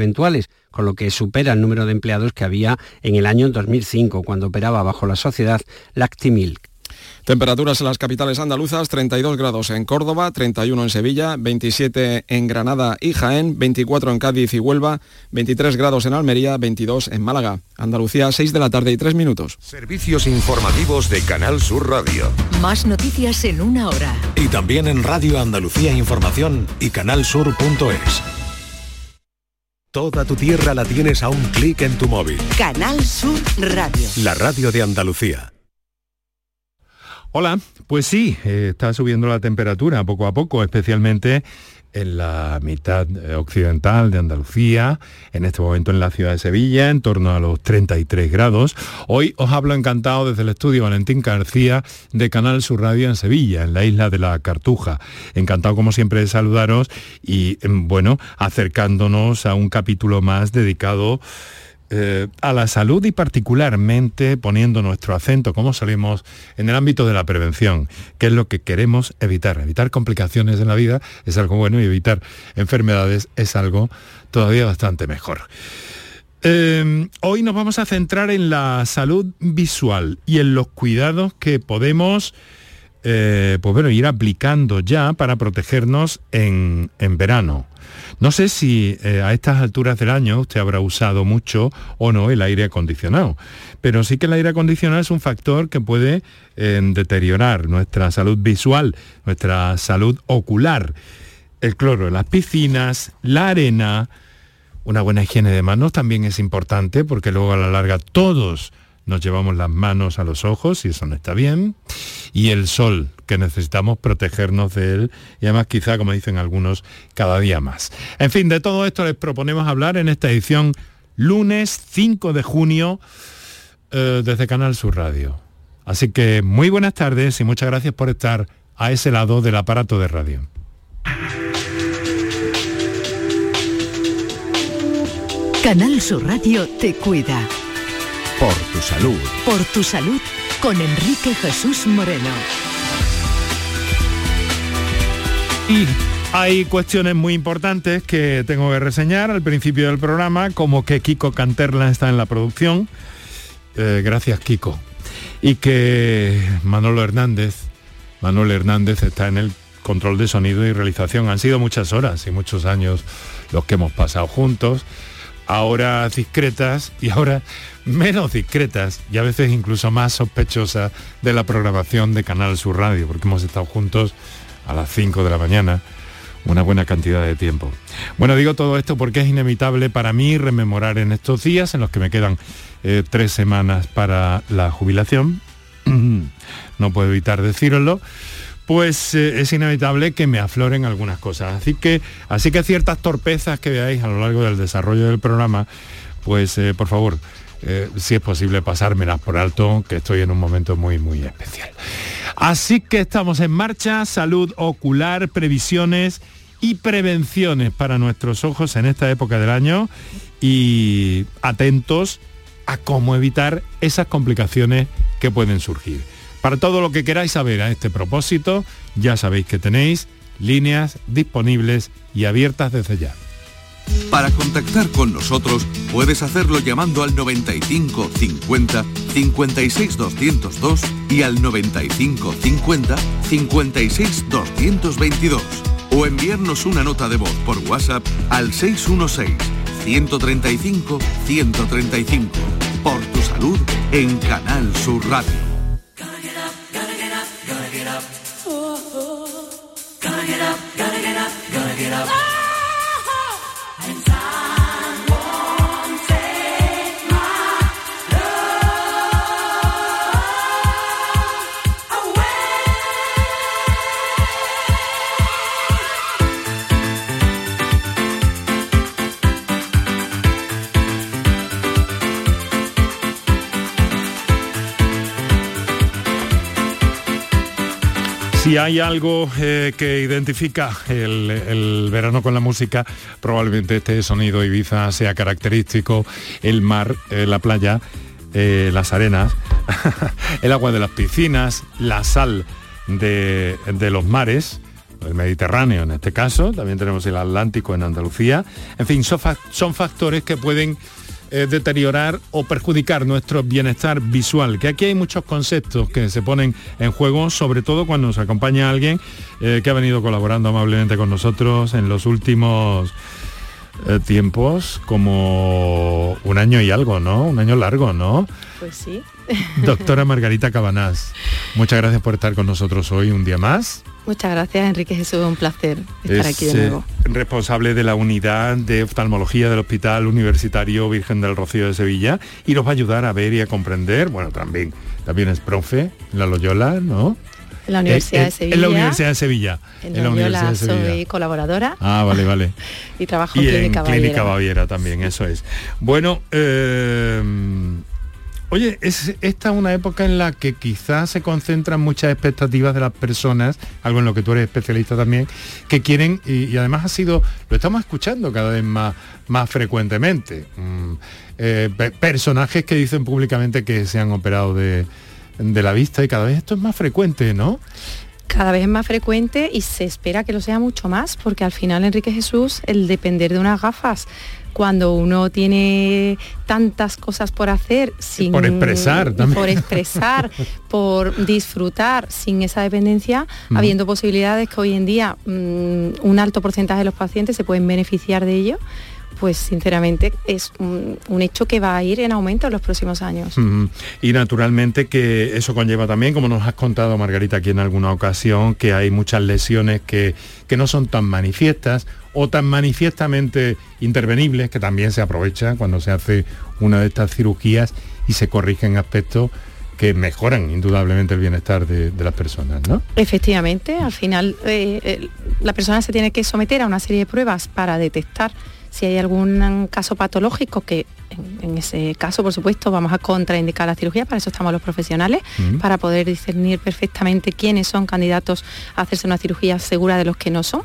eventuales, con lo que supera el número de empleados que había en el año 2005, cuando operaba bajo la sociedad Lactimilk. Temperaturas en las capitales andaluzas, 32 grados en Córdoba, 31 en Sevilla, 27 en Granada y Jaén, 24 en Cádiz y Huelva, 23 grados en Almería, 22 en Málaga. Andalucía, 6 de la tarde y 3 minutos. Servicios informativos de Canal Sur Radio. Más noticias en una hora. Y también en Radio Andalucía Información y canalsur.es. Toda tu tierra la tienes a un clic en tu móvil. Canal Sur Radio. La radio de Andalucía. Hola, pues sí, eh, está subiendo la temperatura poco a poco, especialmente en la mitad eh, occidental de Andalucía, en este momento en la ciudad de Sevilla, en torno a los 33 grados. Hoy os hablo encantado desde el estudio Valentín García de Canal Sur Radio en Sevilla, en la isla de la Cartuja. Encantado como siempre de saludaros y em, bueno, acercándonos a un capítulo más dedicado eh, a la salud y particularmente poniendo nuestro acento, como salimos, en el ámbito de la prevención, que es lo que queremos evitar. Evitar complicaciones en la vida es algo bueno y evitar enfermedades es algo todavía bastante mejor. Eh, hoy nos vamos a centrar en la salud visual y en los cuidados que podemos eh, pues bueno, ir aplicando ya para protegernos en, en verano. No sé si eh, a estas alturas del año usted habrá usado mucho o no el aire acondicionado, pero sí que el aire acondicionado es un factor que puede eh, deteriorar nuestra salud visual, nuestra salud ocular. El cloro en las piscinas, la arena, una buena higiene de manos también es importante porque luego a la larga todos nos llevamos las manos a los ojos y eso no está bien. Y el sol, que necesitamos protegernos de él y además quizá, como dicen algunos, cada día más. En fin, de todo esto les proponemos hablar en esta edición lunes 5 de junio eh, desde Canal Sur Radio. Así que muy buenas tardes y muchas gracias por estar a ese lado del aparato de radio. Canal Sur Radio te cuida. Por tu salud. Por tu salud con Enrique Jesús Moreno. Y hay cuestiones muy importantes que tengo que reseñar al principio del programa, como que Kiko Canterla está en la producción. Eh, gracias, Kiko. Y que Manolo Hernández, Manuel Hernández está en el control de sonido y realización. Han sido muchas horas y muchos años los que hemos pasado juntos ahora discretas y ahora menos discretas y a veces incluso más sospechosas de la programación de Canal Sur Radio, porque hemos estado juntos a las 5 de la mañana una buena cantidad de tiempo. Bueno, digo todo esto porque es inevitable para mí rememorar en estos días en los que me quedan eh, tres semanas para la jubilación, no puedo evitar decirlo, pues eh, es inevitable que me afloren algunas cosas. Así que, así que ciertas torpezas que veáis a lo largo del desarrollo del programa, pues eh, por favor, eh, si es posible pasármelas por alto, que estoy en un momento muy, muy especial. Así que estamos en marcha, salud ocular, previsiones y prevenciones para nuestros ojos en esta época del año y atentos a cómo evitar esas complicaciones que pueden surgir. Para todo lo que queráis saber a este propósito, ya sabéis que tenéis líneas disponibles y abiertas desde ya. Para contactar con nosotros puedes hacerlo llamando al 95 50 56 202 y al 95 50 56 222 o enviarnos una nota de voz por WhatsApp al 616 135 135 por tu salud en Canal Sur Radio. get up, gotta get up, gotta get up. Si hay algo eh, que identifica el, verano con la música, probablemente este sonido Ibiza sea característico, el mar, eh, la playa, eh, las arenas, el agua de las piscinas, la sal de, los mares, el Mediterráneo en este caso, también tenemos el Atlántico en Andalucía. En fin, son, factores que pueden eh, deteriorar o perjudicar nuestro bienestar visual, que aquí hay muchos conceptos que se ponen en juego, sobre todo cuando nos acompaña alguien eh, que ha venido colaborando amablemente con nosotros en los últimos eh, tiempos, como un año y algo, ¿no? Un año largo, ¿no? Pues sí. Doctora Margarita Cabanás, muchas gracias por estar con nosotros hoy un día más. Muchas gracias, Enrique Jesús, un placer estar aquí de nuevo. responsable de la unidad de oftalmología del Hospital Universitario Virgen del Rocío de Sevilla y nos va a ayudar a ver y a comprender, bueno, también, también es profe en la Loyola, ¿no? En la Universidad de Sevilla. En la Universidad de Sevilla. En, la Universidad de Sevilla. soy colaboradora. Ah, vale, vale. y trabajo en Clínica en Clínica Baviera también, eso es. Bueno, eh, Oye, es esta una época en la que quizás se concentran muchas expectativas de las personas, algo en lo que tú eres especialista también, que quieren, y, además ha sido, lo estamos escuchando cada vez más, más frecuentemente, mm, eh, personajes que dicen públicamente que se han operado de la vista y cada vez esto es más frecuente, ¿no? cada vez es más frecuente y se espera que lo sea mucho más, porque al final Enrique Jesús, el depender de unas gafas cuando uno tiene tantas cosas por hacer sin por expresar por expresar por disfrutar sin esa dependencia habiendo posibilidades que hoy en día mm, un alto porcentaje de los pacientes se pueden beneficiar de ello pues sinceramente es un, hecho que va a ir en aumento en los próximos años. Y naturalmente que eso conlleva también, como nos has contado Margarita aquí en alguna ocasión, que hay muchas lesiones que, que no son tan manifiestas o tan manifiestamente intervenibles, que también se aprovecha cuando se hace una de estas cirugías y se corrigen aspectos que mejoran indudablemente el bienestar de, las personas, ¿no? Efectivamente, al final eh, la persona se tiene que someter a una serie de pruebas para detectar si hay algún caso patológico que en, ese caso, por supuesto, vamos a contraindicar la cirugía, para eso estamos los profesionales, para poder discernir perfectamente quiénes son candidatos a hacerse una cirugía segura de los que no son.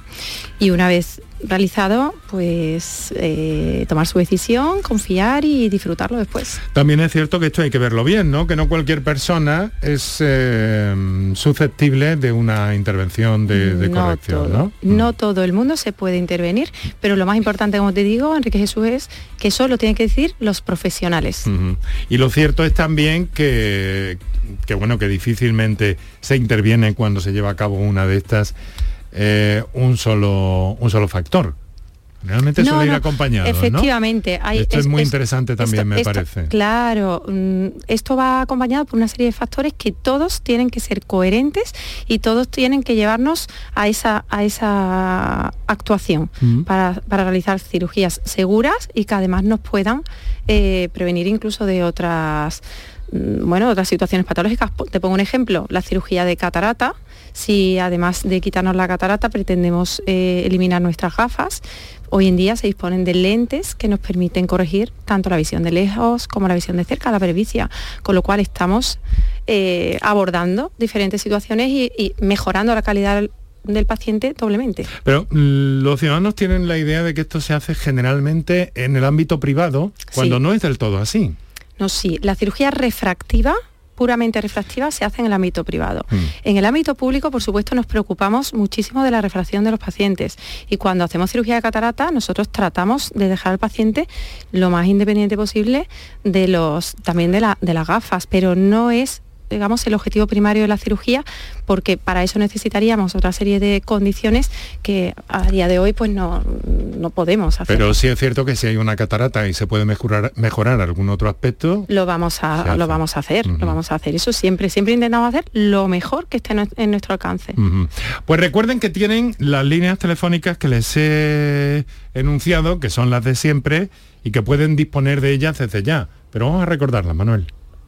Y una vez realizado, pues eh, tomar su decisión, confiar y disfrutarlo después. También es cierto que esto hay que verlo bien, ¿no? Que no cualquier persona es eh, susceptible de una intervención de, corrección, ¿no? No todo el mundo se puede intervenir, pero lo más importante, como te digo, Enrique Jesús, es que eso lo tienen que decir los profesionales. Y lo cierto es también que, que, bueno, que difícilmente se interviene cuando se lleva a cabo una de estas eh, un, solo, un solo factor. Realmente suele ir acompañado. Efectivamente. Hay, esto es, muy interesante también, me parece. Claro, mm, esto va acompañado por una serie de factores que todos tienen que ser coherentes y todos tienen que llevarnos a esa, a esa actuación para, realizar cirugías seguras y que además nos puedan eh, prevenir incluso de otras mm, bueno, otras situaciones patológicas. Te pongo un ejemplo, la cirugía de catarata, si además de quitarnos la catarata pretendemos eh, eliminar nuestras gafas, hoy en día se disponen de lentes que nos permiten corregir tanto la visión de lejos como la visión de cerca, la previcia, con lo cual estamos eh, abordando diferentes situaciones y, mejorando la calidad del paciente doblemente. Pero mm, los ciudadanos tienen la idea de que esto se hace generalmente en el ámbito privado, cuando no es del todo así. No, sí. La cirugía refractiva puramente refractiva se hace en el ámbito privado. Mm. En el ámbito público, por supuesto, nos preocupamos muchísimo de la refracción de los pacientes y cuando hacemos cirugía de catarata, nosotros tratamos de dejar al paciente lo más independiente posible de los también de, la, de las gafas, pero no es digamos, el objetivo primario de la cirugía, porque para eso necesitaríamos otra serie de condiciones que a día de hoy pues no, no podemos hacer. Pero sí es cierto que si hay una catarata y se puede mejorar, mejorar algún otro aspecto... Lo vamos a, lo vamos a hacer, lo vamos a hacer. Eso siempre, siempre intentamos hacer lo mejor que esté en nuestro alcance. Pues recuerden que tienen las líneas telefónicas que les he enunciado, que son las de siempre, y que pueden disponer de ellas desde ya. Pero vamos a recordarlas, Manuel.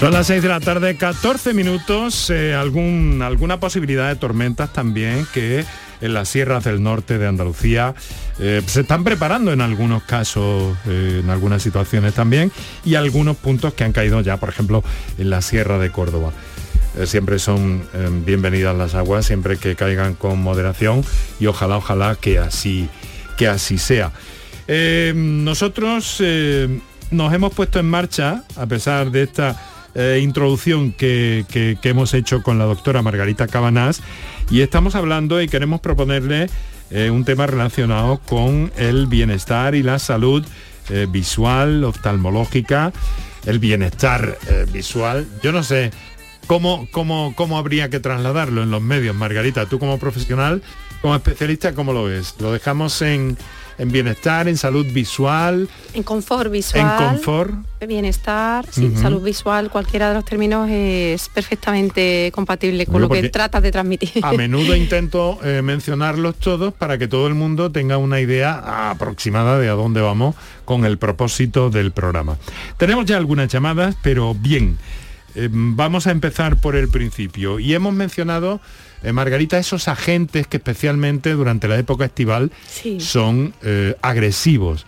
Son las 6 de la tarde, 14 minutos, eh, algún, alguna posibilidad de tormentas también que en las sierras del norte de Andalucía eh, se están preparando en algunos casos, eh, en algunas situaciones también, y algunos puntos que han caído ya, por ejemplo, en la sierra de Córdoba. siempre son bienvenidas las aguas, siempre que caigan con moderación y ojalá, ojalá que así, que así sea. nosotros nos hemos puesto en marcha, a pesar de esta eh, introducción que, hemos hecho con la doctora Margarita Cabanás y estamos hablando y queremos proponerle eh, un tema relacionado con el bienestar y la salud eh, visual, oftalmológica, el bienestar visual. Yo no sé cómo, cómo, cómo habría que trasladarlo en los medios, Margarita, tú como profesional, como especialista, ¿cómo lo ves? ¿Lo dejamos en en bienestar, en salud visual. En confort visual. En confort. Bienestar, sí, salud visual, cualquiera de los términos es perfectamente compatible con lo que tratas de transmitir. A menudo intento eh, mencionarlos todos para que todo el mundo tenga una idea aproximada de a dónde vamos con el propósito del programa. Tenemos ya algunas llamadas, pero bien, eh, vamos a empezar por el principio. Y hemos mencionado eh, Margarita, esos agentes que especialmente durante la época estival son eh, agresivos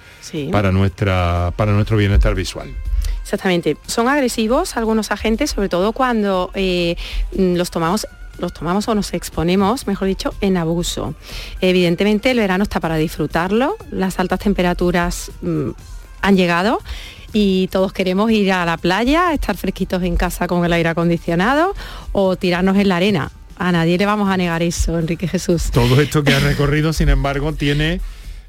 para, nuestra, para nuestro bienestar visual. Exactamente, son agresivos algunos agentes, sobre todo cuando eh, los tomamos los tomamos o nos exponemos, mejor dicho, en abuso. Evidentemente el verano está para disfrutarlo, las altas temperaturas mm, han llegado y todos queremos ir a la playa, estar fresquitos en casa con el aire acondicionado o tirarnos en la arena a nadie le vamos a negar eso, Enrique Jesús. Todo esto que ha recorrido, sin embargo, tiene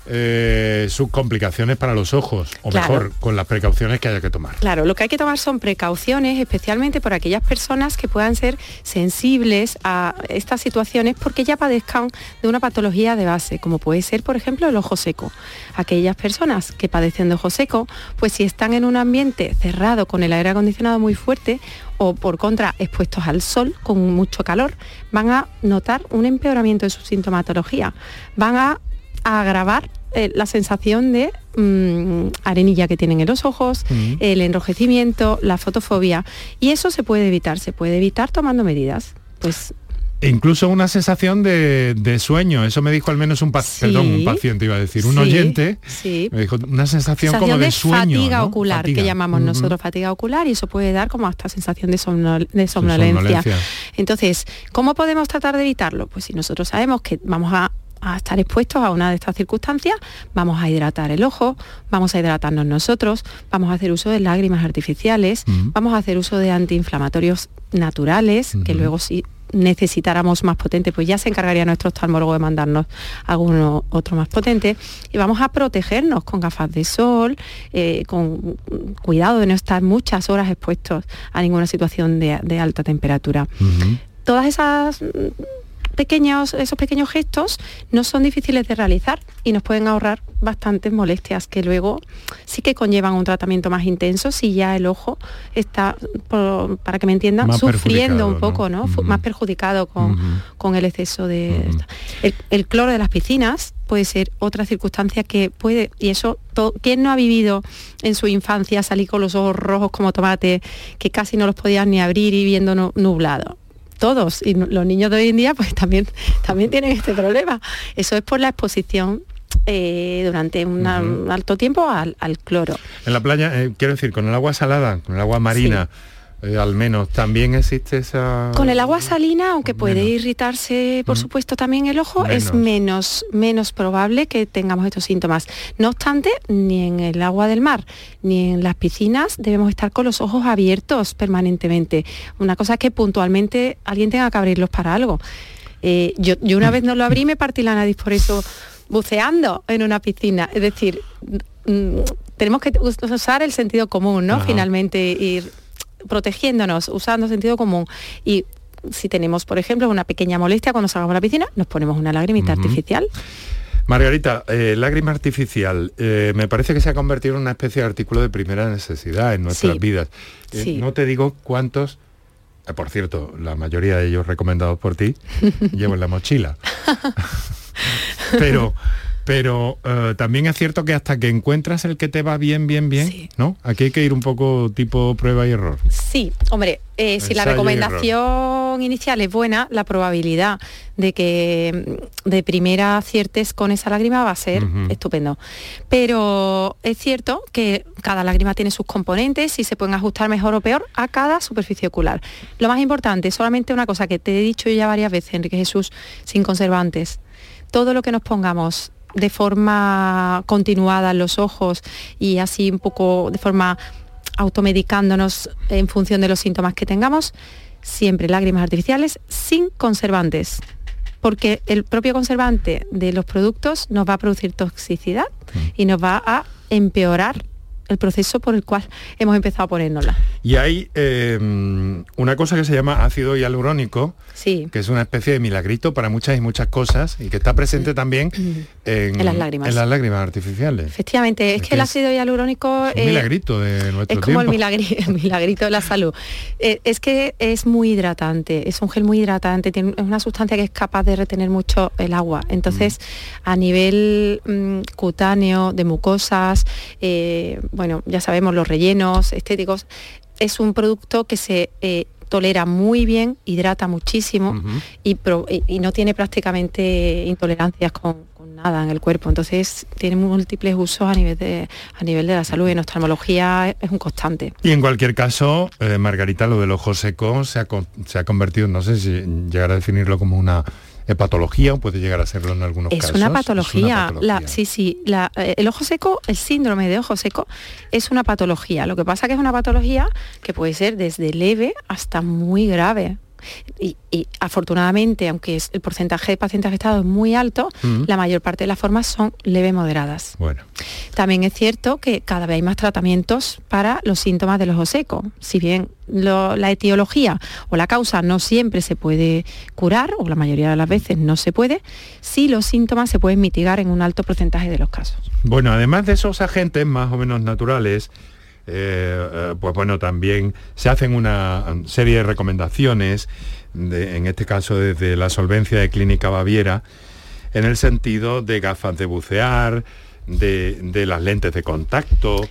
eh, sus complicaciones para los ojos, o mejor, con las precauciones que haya que tomar. Claro, lo que hay que tomar son precauciones, especialmente por aquellas personas que puedan ser sensibles a estas situaciones porque ya padezcan de una patología de base, como puede ser, por ejemplo, el ojo seco. Aquellas personas que padecen de ojo seco, pues si están en un ambiente cerrado con el aire acondicionado muy fuerte, o por contra expuestos al sol con mucho calor, van a notar un empeoramiento de su sintomatología, van a, agravar eh, la sensación de mm, arenilla que tienen en los ojos, el enrojecimiento, la fotofobia. Y eso se puede evitar, se puede evitar tomando medidas. Pues e incluso una sensación de, sueño, eso me dijo al menos un, paciente, un paciente, iba a decir, un oyente, me dijo una sensación, como de, sueño. Fatiga ocular, que llamamos nosotros fatiga ocular, y eso puede dar como hasta sensación de, somnolencia. Entonces, ¿cómo podemos tratar de evitarlo? Pues si nosotros sabemos que vamos a estar expuestos a una de estas circunstancias, vamos a hidratar el ojo, vamos a hidratarnos nosotros, vamos a hacer uso de lágrimas artificiales, vamos a hacer uso de antiinflamatorios naturales, que luego sí necesitáramos más potente, pues ya se encargaría nuestro oftalmólogo de mandarnos alguno otro más potente. Y vamos a protegernos con gafas de sol, eh, con cuidado de no estar muchas horas expuestos a ninguna situación de, alta temperatura. Todas esas pequeños, esos pequeños gestos no son difíciles de realizar y nos pueden ahorrar bastantes molestias que luego sí que conllevan un tratamiento más intenso si ya el ojo está, para que me entiendan, sufriendo un poco, ¿no? Más perjudicado con, el exceso de... El, cloro de las piscinas puede ser otra circunstancia que puede, y eso, ¿quién no ha vivido en su infancia salir con los ojos rojos como tomate, que casi no los podían ni abrir y viendo nublado? Todos y los niños de hoy en día pues también, también tienen este problema. Eso es por la exposición eh, durante un alto tiempo al, cloro. En la playa, eh, quiero decir, con el agua salada, con el agua marina. Eh, al menos también existe esa... Con el agua salina, aunque puede irritarse, por supuesto, también el ojo, es menos, menos probable que tengamos estos síntomas. No obstante, ni en el agua del mar, ni en las piscinas debemos estar con los ojos abiertos permanentemente. Una cosa que puntualmente alguien tenga que abrirlos para algo. Eh, yo, una vez no lo abrí y me partí la nariz por eso buceando en una piscina. Es decir, mm, tenemos que usar el sentido común, ¿no? Finalmente ir protegiéndonos, usando sentido común y si tenemos, por ejemplo, una pequeña molestia cuando salgamos a la piscina, nos ponemos una lagrimita artificial. Margarita, eh, lágrima artificial, eh, me parece que se ha convertido en una especie de artículo de primera necesidad en nuestras vidas. Eh, no te digo cuántos, por cierto, la mayoría de ellos recomendados por ti, llevo en la mochila. Pero pero eh, también es cierto que hasta que encuentras el que te va bien, bien, bien, ¿no? Aquí hay que ir un poco tipo prueba y error. Sí, hombre, eh, si la recomendación inicial es buena, la probabilidad de que mm, de primera aciertes con esa lágrima va a ser estupendo. Pero es cierto que cada lágrima tiene sus componentes y se pueden ajustar mejor o peor a cada superficie ocular. Lo más importante, solamente una cosa que te he dicho ya varias veces, Enrique Jesús, sin conservantes. Todo lo que nos pongamos de forma continuada en los ojos y así un poco de forma automedicándonos en función de los síntomas que tengamos, siempre lágrimas artificiales sin conservantes, porque el propio conservante de los productos nos va a producir toxicidad mm. y nos va a empeorar el proceso por el cual hemos empezado a ponérnosla. Y hay eh, una cosa que se llama ácido hialurónico, sí. que es una especie de milagrito para muchas y muchas cosas y que está presente también en, las lágrimas. En las lágrimas artificiales. Efectivamente, es, que, el ácido hialurónico... Es un milagrito de nuestro Es como El, milagrito de la salud. Eh, es que es muy hidratante, es un gel muy hidratante, tiene, es una sustancia que es capaz de retener mucho el agua. Entonces, mm. a nivel mm, cutáneo, de mucosas, eh, bueno, ya sabemos, los rellenos estéticos, es un producto que se eh, tolera muy bien, hidrata muchísimo y, no tiene prácticamente intolerancias con, nada en el cuerpo. Entonces tiene múltiples usos a nivel de, a nivel de la salud y en oftalmología es un constante. Y en cualquier caso, eh, Margarita, lo del ojo seco se ha, se ha convertido, no sé si llegar a definirlo como una patología o puede llegar a serlo en algunos casos. Una patología. Es una patología. sí, sí. Eh, el ojo seco, el síndrome de ojo seco, es una patología. Lo que pasa que es una patología que puede ser desde leve hasta muy grave. Y, afortunadamente, aunque el porcentaje de pacientes afectados es muy alto, la mayor parte de las formas son leve moderadas. Bueno. También es cierto que cada vez hay más tratamientos para los síntomas del ojo seco. Si bien la etiología o la causa no siempre se puede curar, o la mayoría de las veces no se puede, sí los síntomas se pueden mitigar en un alto porcentaje de los casos. Bueno, además de esos agentes más o menos naturales, eh, eh, pues bueno, también se hacen una serie de recomendaciones, en este caso desde la solvencia de Clínica Baviera, en el sentido de gafas de bucear, de, las lentes de contacto,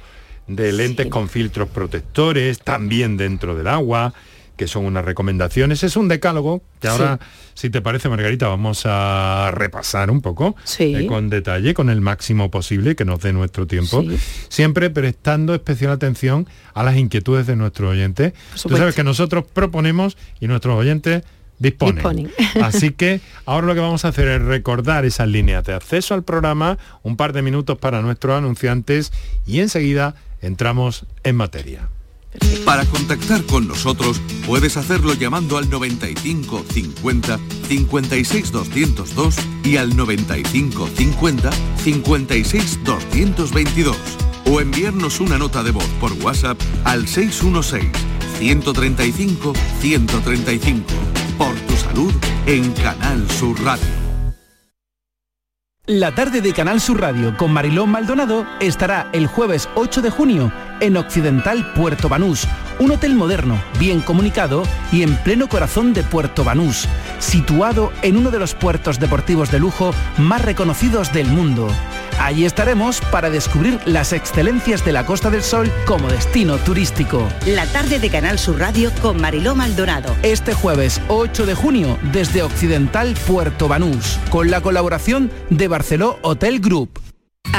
de lentes con filtros protectores, también dentro del agua, que son unas recomendaciones. Es un decálogo que ahora, si te parece, Margarita, vamos a repasar un poco eh, con detalle, con el máximo posible que nos dé nuestro tiempo, siempre prestando especial atención a las inquietudes de nuestros oyentes. Tú sabes que nosotros proponemos y nuestros oyentes disponen. Así que ahora lo que vamos a hacer es recordar esas líneas de acceso al programa, un par de minutos para nuestros anunciantes y enseguida entramos en materia. Para contactar con nosotros puedes hacerlo llamando al 95 50 56 202 y al 95 50 56 222 o enviarnos una nota de voz por WhatsApp al 616 135 135. Por tu salud en Canal Sur Radio. La tarde de Canal Sur Radio con Marilón Maldonado estará el jueves 8 de junio en Occidental Puerto Banús, un hotel moderno, bien comunicado y en pleno corazón de Puerto Banús, situado en uno de los puertos deportivos de lujo más reconocidos del mundo. Allí estaremos para descubrir las excelencias de la Costa del Sol como destino turístico. La tarde de Canal Sur Radio con Mariló Maldonado. Este jueves 8 de junio desde Occidental Puerto Banús, con la colaboración de Barceló Hotel Group.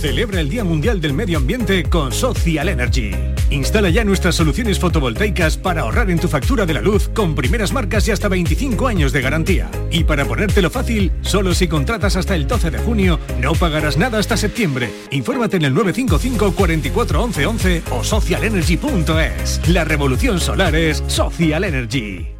Celebra el Día Mundial del Medio Ambiente con Social Energy. Instala ya nuestras soluciones fotovoltaicas para ahorrar en tu factura de la luz con primeras marcas y hasta 25 años de garantía. Y para ponértelo fácil, solo si contratas hasta el 12 de junio, no pagarás nada hasta septiembre. Infórmate en el 955 44 11 11 o socialenergy.es. La revolución solar es Social Energy.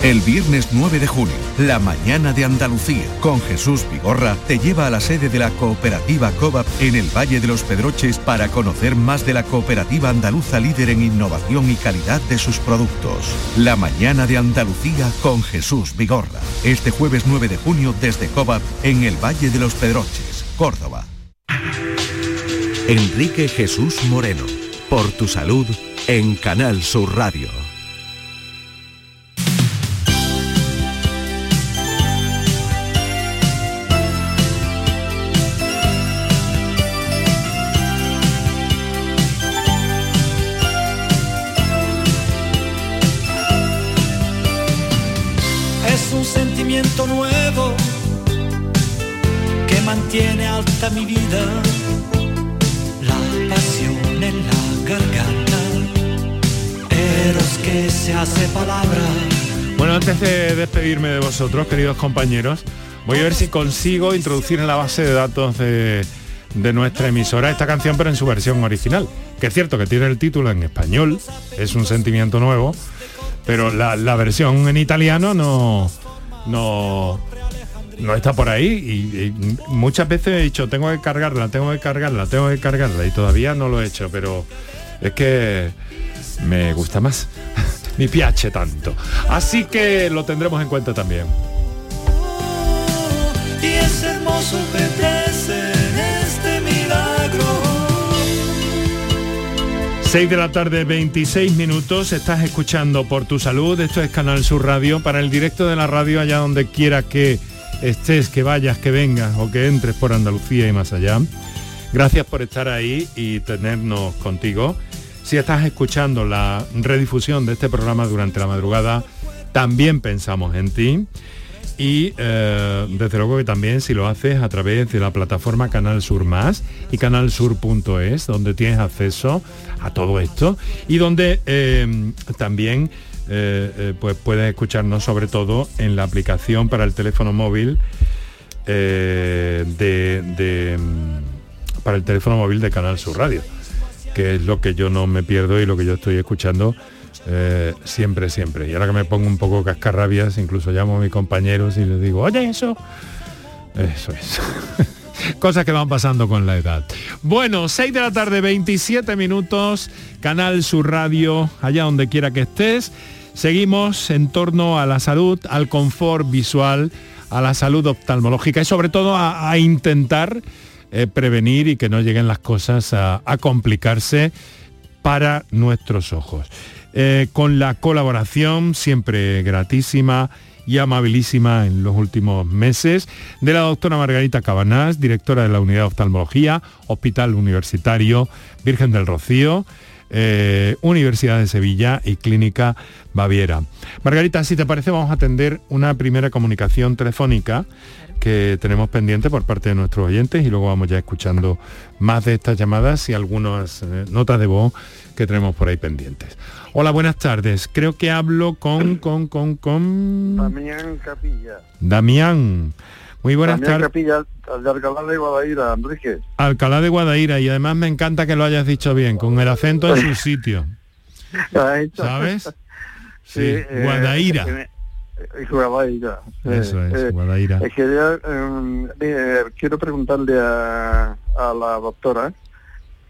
El viernes 9 de junio, la mañana de Andalucía, con Jesús Vigorra, te lleva a la sede de la cooperativa COVAP en el Valle de los Pedroches para conocer más de la cooperativa andaluza líder en innovación y calidad de sus productos. La mañana de Andalucía con Jesús Vigorra. Este jueves 9 de junio desde COVAP en el Valle de los Pedroches, Córdoba. Enrique Jesús Moreno, por tu salud, en Canal Sur Radio. Antes de despedirme de vosotros, queridos compañeros, voy a ver si consigo introducir en la base de datos de, de nuestra emisora esta canción, pero en su versión original. Que es cierto que tiene el título en español, es un sentimiento nuevo, pero la, la versión en italiano no, no, no está por ahí y, y muchas veces he dicho tengo que cargarla, tengo que cargarla, tengo que cargarla y todavía no lo he hecho, pero es que me gusta más, me piace tanto. Así que lo tendremos en cuenta también. Y es hermoso perderse en este milagro. 6 de la tarde, 26 minutos, estás escuchando por tu salud, esto es Canal Sur Radio, para el directo de la radio allá donde quiera que estés, que vayas, que vengas o que entres por Andalucía y más allá. Gracias por estar ahí y tenernos contigo. Si estás escuchando la redifusión de este programa durante la madrugada, también pensamos en ti. Y eh, desde luego que también si lo haces a través de la plataforma Canal Sur Más y canalsur.es, donde tienes acceso a todo esto y donde eh, también eh, pues puedes escucharnos sobre todo en la aplicación para el teléfono móvil de, de, mm, para el teléfono móvil de Canal Sur Radio, que es lo que yo no me pierdo y lo que yo estoy escuchando eh, siempre, siempre. Y ahora que me pongo un poco cascarrabias, incluso llamo a mis compañeros y les digo, oye, eso, eso es. Cosas que van pasando con la edad. Bueno, 6 de la tarde, 27 minutos, Canal Sur Radio, allá donde quiera que estés. Seguimos en torno a la salud, al confort visual, a la salud oftalmológica y sobre todo a, a intentar prevenir y que no lleguen las cosas a, a complicarse para nuestros ojos. Eh, con la colaboración siempre gratísima y amabilísima en los últimos meses de la doctora Margarita Cabanás, directora de la Unidad de Oftalmología, Hospital Universitario Virgen del Rocío, eh, Universidad de Sevilla y Clínica Baviera. Margarita, si te parece, vamos a atender una primera comunicación telefónica que tenemos pendiente por parte de nuestros oyentes y luego vamos ya escuchando más de estas llamadas y algunas eh, notas de voz que tenemos por ahí pendientes. Hola, buenas tardes. Creo que hablo con, con, con, con... Damián Capilla. Damián. Muy buenas tardes. Capilla, al de Alcalá de Guadaira, Enrique. Alcalá de Guadaira y además me encanta que lo hayas dicho bien, con el acento en su sitio. ¿Sabes? Sí, eh, Guadaira. Eh, Guadaira. Eso es, eh, Guadaira. eh, quería, eh, eh, quiero preguntarle a, a la doctora.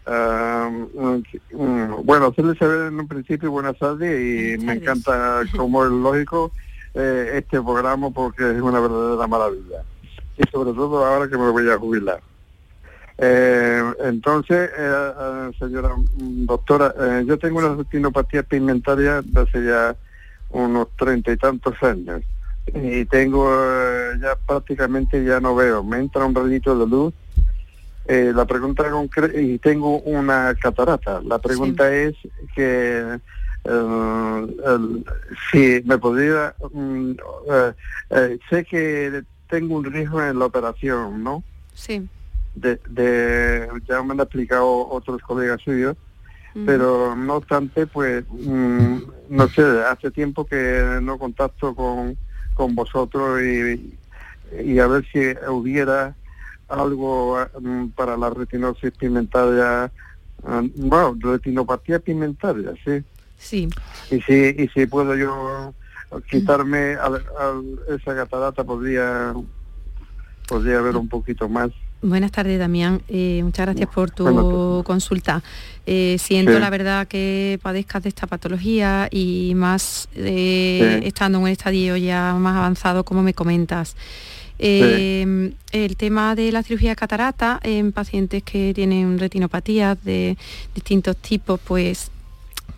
mm, bueno, hacerle saber en un principio buenas tardes y me encanta, como es lógico, eh, este programa porque es una verdadera maravilla. Y sobre todo ahora que me voy a jubilar. Eh, entonces, eh, señora mm, doctora, eh, yo tengo una retinopatía pigmentaria de hace ya unos treinta y tantos años y tengo eh, ya prácticamente ya no veo, me entra un rayito de luz. Eh, la pregunta concreta y tengo una catarata. La pregunta es que eh, si me podría mm, eh, sé que tengo un riesgo en la operación, ¿no? Sí. De, de ya me han explicado otros colegas suyos, pero no obstante, pues, mm, no sé, hace tiempo que no contacto con, con vosotros y, y a ver si hubiera algo mm, para la retinosis pigmentaria, ah, bueno, retinopatía pigmentaria, sí. Sí. Y si, y si puedo yo quitarme al- al- esa catarata, podría, podría ver un poquito más. Buenas tardes, Damián. Eh, muchas gracias por tu consulta. Eh, siento Sí. la verdad que padezcas de esta patología y más eh, Sí. estando en un estadio ya más avanzado, como me comentas. El tema de la cirugía de catarata en pacientes que tienen retinopatías de distintos tipos, pues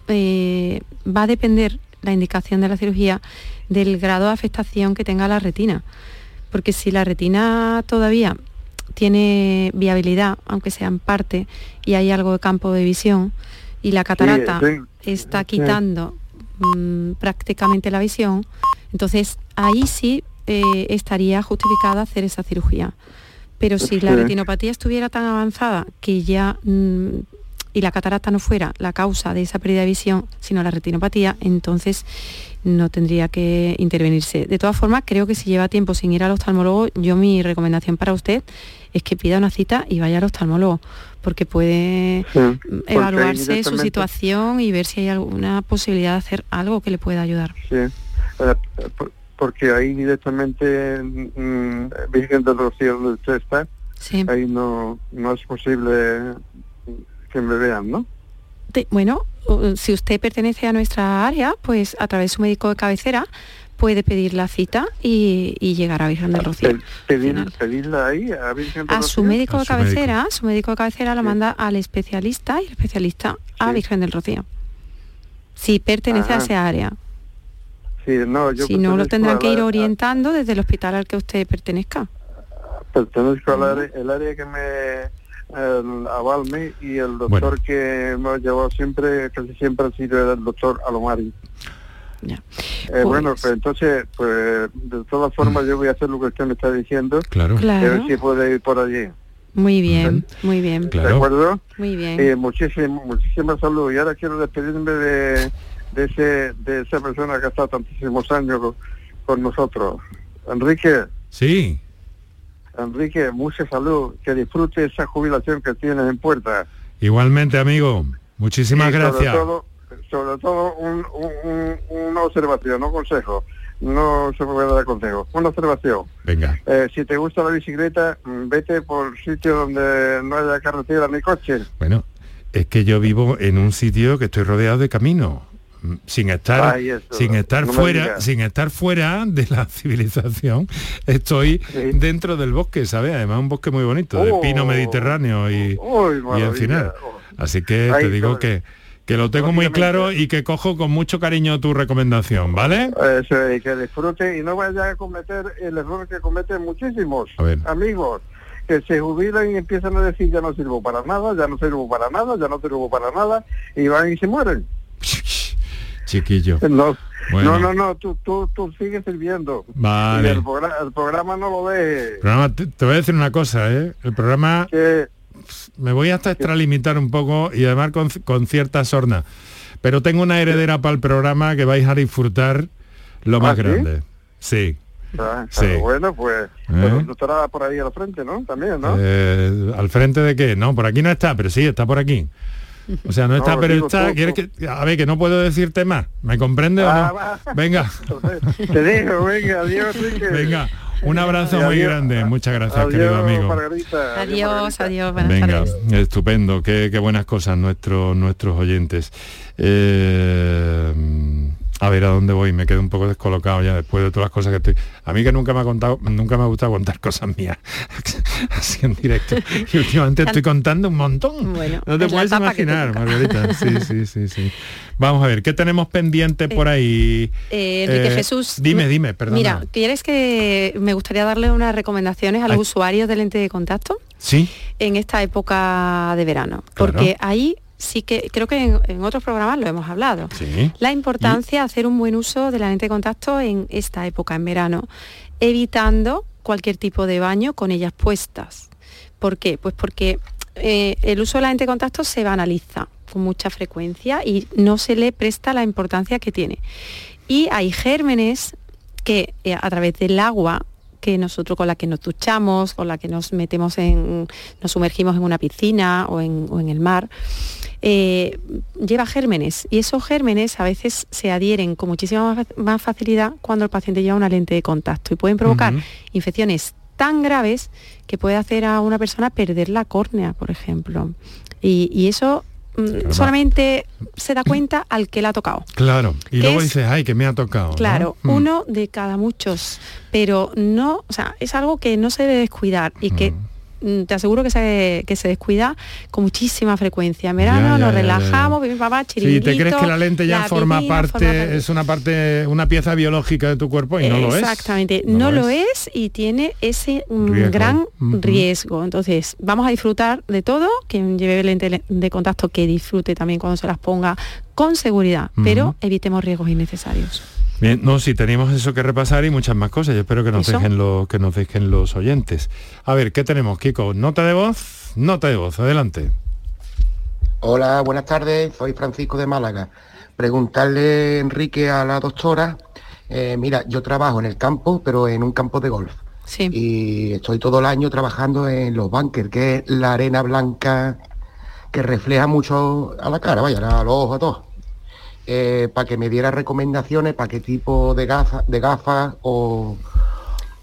va a depender la indicación de la cirugía del grado de afectación que tenga la retina. Porque si la retina todavía tiene viabilidad, aunque sea en parte, y hay algo de campo de visión, y la catarata sí, está sí. quitando mm, prácticamente la visión, entonces ahí sí eh, estaría justificada hacer esa cirugía. Pero si la retinopatía estuviera tan avanzada que ya mm, y la catarata no fuera la causa de esa pérdida de visión, sino la retinopatía, entonces no tendría que intervenirse. De todas formas, creo que si lleva tiempo sin ir al oftalmólogo, yo mi recomendación para usted es que pida una cita y vaya al oftalmólogo, porque puede Sí, porque evaluarse su situación y ver si hay alguna posibilidad de hacer algo que le pueda ayudar. Sí, eh, por- porque ahí directamente, mm, Virgen del Rocío, donde usted está, Sí. ahí no, no es posible que me vean, ¿no? Bueno, si usted pertenece a nuestra área, pues a través de su médico de cabecera puede pedir la cita y, y llegar a Virgen del Rocío. Pe- Pedir, pedirla ahí a Virgen del A su médico de cabecera, su médico de cabecera la manda al especialista y el especialista a Virgen del Rocío. Si pertenece a esa área. Sí, no, yo Si no, lo tendrán que ir orientando desde el hospital al que usted pertenezca. Pertenezco al área, el área que me el avalme y el doctor que me ha llevado siempre, casi siempre ha sido el doctor Alomari. Eh, bueno, pues entonces, pues de todas formas yo voy a hacer lo que usted me está diciendo. Claro. A ver Claro. si puede ir por allí. Muy bien, muy bien. ¿De acuerdo? Muy bien. Eh, muchísimo, muchísimas saludos. Y ahora quiero despedirme de, de, ese, de esa persona que ha estado tantísimos años con, con nosotros. Enrique, Sí, Enrique, mucha salud. Que disfrute esa jubilación que tienes en puerta. igualmente, amigo. Muchísimas Y sobre gracias. todo, sobre todo un- un- un- una observación, no consejo. No se puede dar consejo. Una observación. Venga. Eh, si te gusta la bicicleta, mm, vete por sitios donde no haya carretera ni coche. Bueno, es que yo vivo en un sitio que estoy rodeado de camino. Sin estar, Ay, eso, sin estar no fuera, sin estar fuera de la civilización, estoy dentro del bosque, ¿sabes? Además un bosque muy bonito, de pino mediterráneo y, Uy, y maravilla. encinar. Así que Ahí te digo está. que, que lo tengo muy claro y que cojo con mucho cariño tu recomendación, ¿vale? Eso es, que disfrute y no vaya a cometer el error que cometen muchísimos A amigos que se jubilan y empiezan a decir ya no sirvo para nada, ya no sirvo para nada, ya no sirvo para nada y van y se mueren. Chiquillo. No, Bueno. no, no, no, tú, tú, tú sigues sirviendo. Vale. El, progra- el programa no lo dejes. Programa, te, te voy a decir una cosa, ¿eh? El programa me voy hasta extralimitar un poco y además con, con cierta sorna. Pero tengo una heredera para el programa que vais a disfrutar lo más ¿sí? grande. Sí. Ah, Sí. Bueno, pues, ¿Eh? pues estará por ahí al frente, ¿no? También, ¿no? Eh, ¿Al frente de qué? No, por aquí no está, pero sí, está por aquí. O sea, no está, No, pero digo, está. ¿Quieres que, a ver, que no puedo decirte más. ¿Me comprende o Ah, no? va. Venga, Te dejo, venga, adiós, Enrique. venga. Un abrazo Y muy adiós. grande. Muchas gracias, Adiós, querido amigo. Margarita. Adiós, adiós, buenas Venga, tardes. estupendo, qué, qué buenas cosas nuestros nuestros oyentes. Eh, a ver a dónde voy, me quedo un poco descolocado ya después de todas las cosas que estoy. A mí que nunca me ha contado, nunca me ha gustado contar cosas mías así en directo. Y últimamente estoy contando un montón. Bueno, no te puedes te imaginar. Margarita. Sí, sí, sí, sí. Vamos a ver, ¿qué tenemos pendiente por ahí? Eh, Enrique Eh, Jesús. Dime, me- dime, perdona. Mira, ¿quieres que me gustaría darle unas recomendaciones a los Ay. usuarios de lente de contacto Sí, en esta época de verano? Claro. Porque ahí sí que creo que en, en otros programas lo hemos hablado. sí. La importancia de hacer un buen uso de la lente de contacto en esta época, en verano, evitando cualquier tipo de baño con ellas puestas. ¿Por qué? Pues porque eh, el uso de la lente de contacto se banaliza con mucha frecuencia y no se le presta la importancia que tiene. Y hay gérmenes que eh, a través del agua que nosotros con la que nos duchamos, con la que nos metemos en, nos sumergimos en una piscina o en, el mar, eh, lleva gérmenes y esos gérmenes a veces se adhieren con muchísima más facilidad cuando el paciente lleva una lente de contacto y pueden provocar infecciones tan graves que puede hacer a una persona perder la córnea, por ejemplo. Y, eso mm, solamente se da cuenta al que la ha tocado. Claro, y luego dices, ay, que me ha tocado. Claro, mm. uno de cada muchos, pero no, o sea, es algo que no se debe descuidar y que mm. Mm, te aseguro que se, que se descuida con muchísima frecuencia. En verano nos relajamos, mi papá, Sí, te crees que la lente ya forma, parte, es una parte, una pieza biológica de tu cuerpo y no lo es. Exactamente, no, lo, es. y tiene ese gran riesgo. Entonces, vamos a disfrutar de todo, quien lleve lente de contacto que disfrute también cuando se las ponga con seguridad, pero evitemos riesgos innecesarios. Bien, no, si tenemos eso que repasar y muchas más cosas. Yo espero que nos dejen lo, que nos dejen los oyentes. A ver, ¿qué tenemos, Kiko? Nota de voz, nota de voz, adelante. Hola, buenas tardes, soy Francisco de Málaga. Preguntarle, Enrique, a la doctora, eh, mira, yo trabajo en el campo, pero en un campo de golf. Sí. Y estoy todo el año trabajando en los bunkers, que es la arena blanca que refleja mucho a la cara, vaya, a los ojos, a todos. Eh, para que me diera recomendaciones para qué tipo de gafas de gafas o,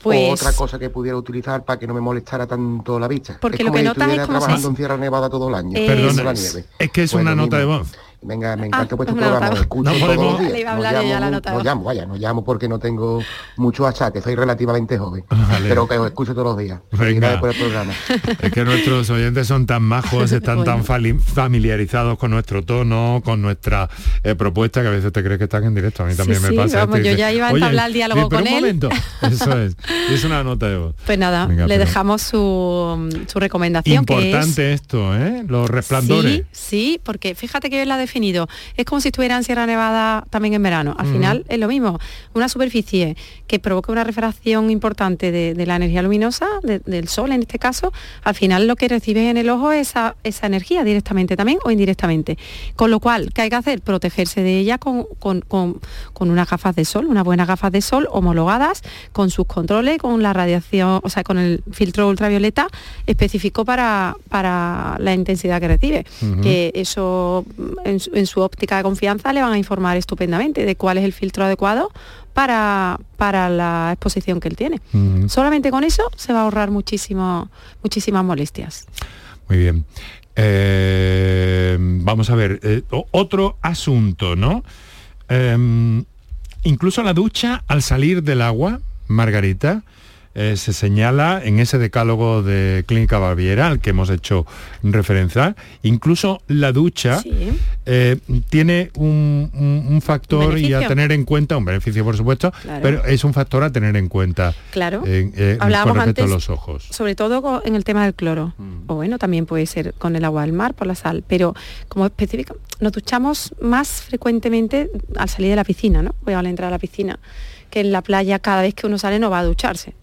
pues, otra cosa que pudiera utilizar para que no me molestara tanto la vista. Porque lo que notas es como trabajando en Sierra Nevada todo el año. Perdón, es que es pues una nota de voz. Venga, me encanta ah, vuestro programa, lo escucho no todos los días. Le iba a hablar no, llamo, la nota no llamo, vaya, no llamo porque no tengo mucho achaque, soy relativamente joven, pero que os escucho todos los días. Venga. Por el programa. Es que nuestros oyentes son tan majos, están tan familiarizados con nuestro tono, con nuestra eh, propuesta, que a veces te crees que están en directo. A mí también me pasa. Vamos, yo ya iba a entablar el diálogo con un él. Momento. Eso es. Es una nota de voz. Pues nada, le dejamos su, su recomendación. Importante esto, ¿eh? Los resplandores. Sí, sí, porque fíjate que la ha definido. Es como si estuviera en Sierra Nevada también en verano. Al final es lo mismo. Una superficie que provoca una refracción importante de, la energía luminosa, del sol en este caso, al final lo que recibe en el ojo es esa, esa energía directamente también o indirectamente. Con lo cual, ¿qué hay que hacer? Protegerse de ella con, con, con unas gafas de sol, unas buenas gafas de sol homologadas, con sus controles, con la radiación, o sea, con el filtro ultravioleta específico para, para la intensidad que recibe. Que eso en en su óptica de confianza le van a informar estupendamente de cuál es el filtro adecuado para, para la exposición que él tiene. Solamente con eso se va a ahorrar muchísimo, muchísimas molestias. Muy bien. Eh, vamos a ver, eh, otro asunto, ¿no? Em, incluso la ducha al salir del agua, Margarita, eh, se señala en ese decálogo de Clínica Baviera al que hemos hecho referencia, incluso la ducha eh, tiene un, factor y a tener en cuenta, un beneficio por supuesto, pero es un factor a tener en cuenta claro. Eh, con respecto a los ojos. Sobre todo en el tema del cloro, mm. o bueno, también puede ser con el agua del mar, por la sal, pero como específico, nos duchamos más frecuentemente al salir de la piscina, ¿no? Voy a entrar a la piscina, que en la playa cada vez que uno sale no va a ducharse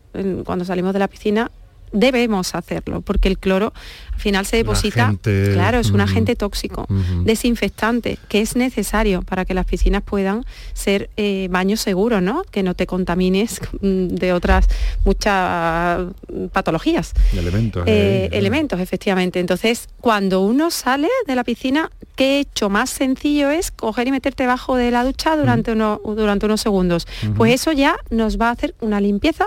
cuando salimos de la piscina debemos hacerlo, porque el cloro al final se deposita, claro, es un agente tóxico, desinfectante, que es necesario para que las piscinas puedan ser eh, baños seguros, ¿no? Que no te contamines de otras muchas patologías. Elementos. Eh, elementos, efectivamente. Entonces, cuando uno sale de la piscina, ¿qué hecho más sencillo es coger y meterte bajo de la ducha durante, durante unos segundos? Pues eso ya nos va a hacer una limpieza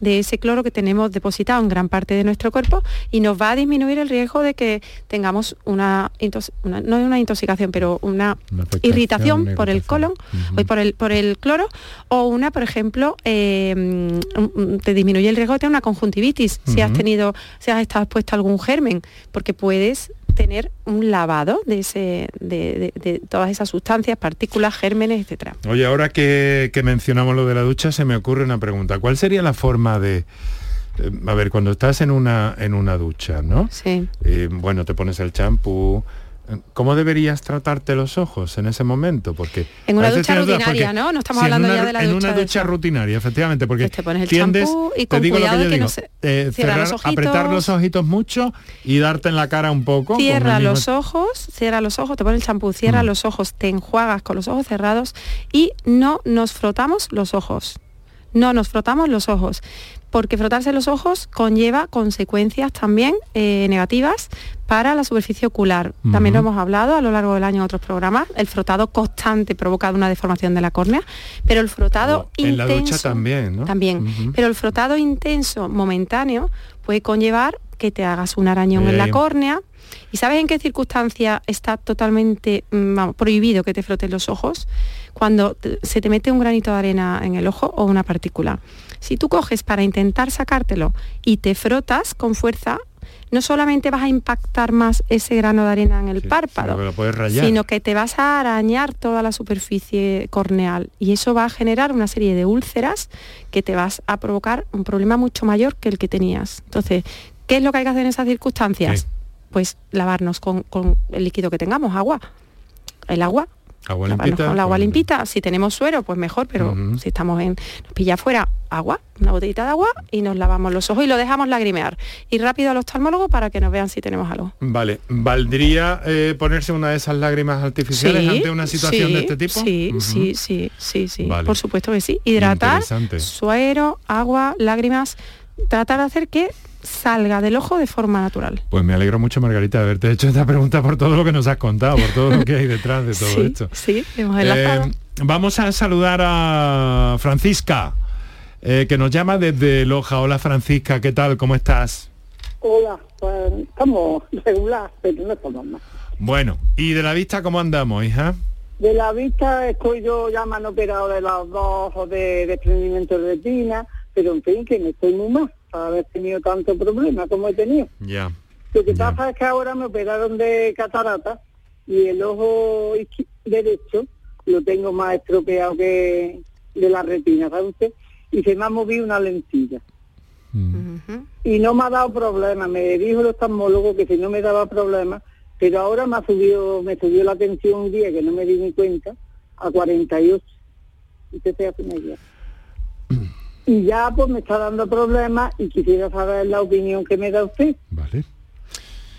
de ese cloro que tenemos depositado en gran parte de nuestro cuerpo y nos va a disminuir el riesgo de que tengamos una, no una intoxicación, pero una, irritación por el colon o por el, por el cloro o una, por ejemplo, em, te disminuye el riesgo de tener una conjuntivitis si has tenido, si has estado expuesto a algún germen, porque puedes tener un lavado de, ese, de, todas esas sustancias, partículas, gérmenes, etcétera. Oye, ahora que, mencionamos lo de la ducha, se me ocurre una pregunta. ¿Cuál sería la forma de, eh, a ver, cuando estás en una, en una ducha, ¿no? Sí. Eh, bueno, te pones el champú, ¿Cómo deberías tratarte los ojos en ese momento? Porque en una ducha rutinaria, ¿no? No estamos hablando ya de la en ducha. En una ducha rutinaria, efectivamente, porque pues te pones el tiendes, y con te digo lo que, yo digo, no se... eh, cerrar, los apretar los ojitos mucho y darte en la cara un poco. Cierra los ojos, cierra los ojos, te pones el champú, cierra mm. los ojos, te enjuagas con los ojos cerrados y no nos frotamos los ojos. No nos frotamos los ojos porque frotarse los ojos conlleva consecuencias también eh, negativas para la superficie ocular. También lo hemos hablado a lo largo del año en otros programas. El frotado constante provoca una deformación de la córnea, pero el frotado intenso... En la ducha también, ¿no? También. Pero el frotado intenso, momentáneo, puede conllevar que te hagas un arañón en la córnea. ¿Y sabes en qué circunstancia está totalmente mm, prohibido que te frotes los ojos? Cuando se te mete un granito de arena en el ojo o una partícula. Si tú coges para intentar sacártelo y te frotas con fuerza, no solamente vas a impactar más ese grano de arena en el párpado, sino que, te vas a arañar toda la superficie corneal y eso va a generar una serie de úlceras que te vas a provocar un problema mucho mayor que el que tenías. Entonces, ¿qué es lo que hay que hacer en esas circunstancias? Pues lavarnos con, con el líquido que tengamos, agua. El agua Agua limpita. Con agua limpita, si tenemos suero, pues mejor, pero si estamos en, nos pilla afuera, agua, una botellita de agua y nos lavamos los ojos y lo dejamos lagrimear. Y rápido al oftalmólogo para que nos vean si tenemos algo. Vale, ¿valdría eh, ponerse una de esas lágrimas artificiales ante una situación de este tipo? Sí, sí, sí, sí, sí, por supuesto que sí. Hidratar, suero, agua, lágrimas, tratar de hacer que salga del ojo de forma natural. Pues me alegro mucho, Margarita, de haberte hecho esta pregunta por todo lo que nos has contado, por todo lo que hay detrás de todo esto. Sí, hemos eh, vamos a saludar a Francisca, eh, que nos llama desde Loja. Hola, Francisca, ¿qué tal? ¿Cómo estás? Hola, pues estamos regular, pero no estamos más. Bueno, ¿y de la vista cómo andamos, hija? De la vista estoy yo, ya me han operado de los dos ojos de desprendimiento de retina, pero en fin, que no estoy muy mal haber tenido tanto problema como he tenido. Ya. Lo que pasa es que ahora me operaron de catarata y el ojo derecho lo tengo más estropeado que de la retina, ¿sabe usted? Y se me ha movido una lentilla. Mm. Y no me ha dado problema, me dijo el oftalmólogo que si no me daba problema, pero ahora me ha subido, me subió la tensión un día que no me di ni cuenta, a 48. Usted se hace una idea y ya pues me está dando problemas y quisiera saber la opinión que me da usted. Vale.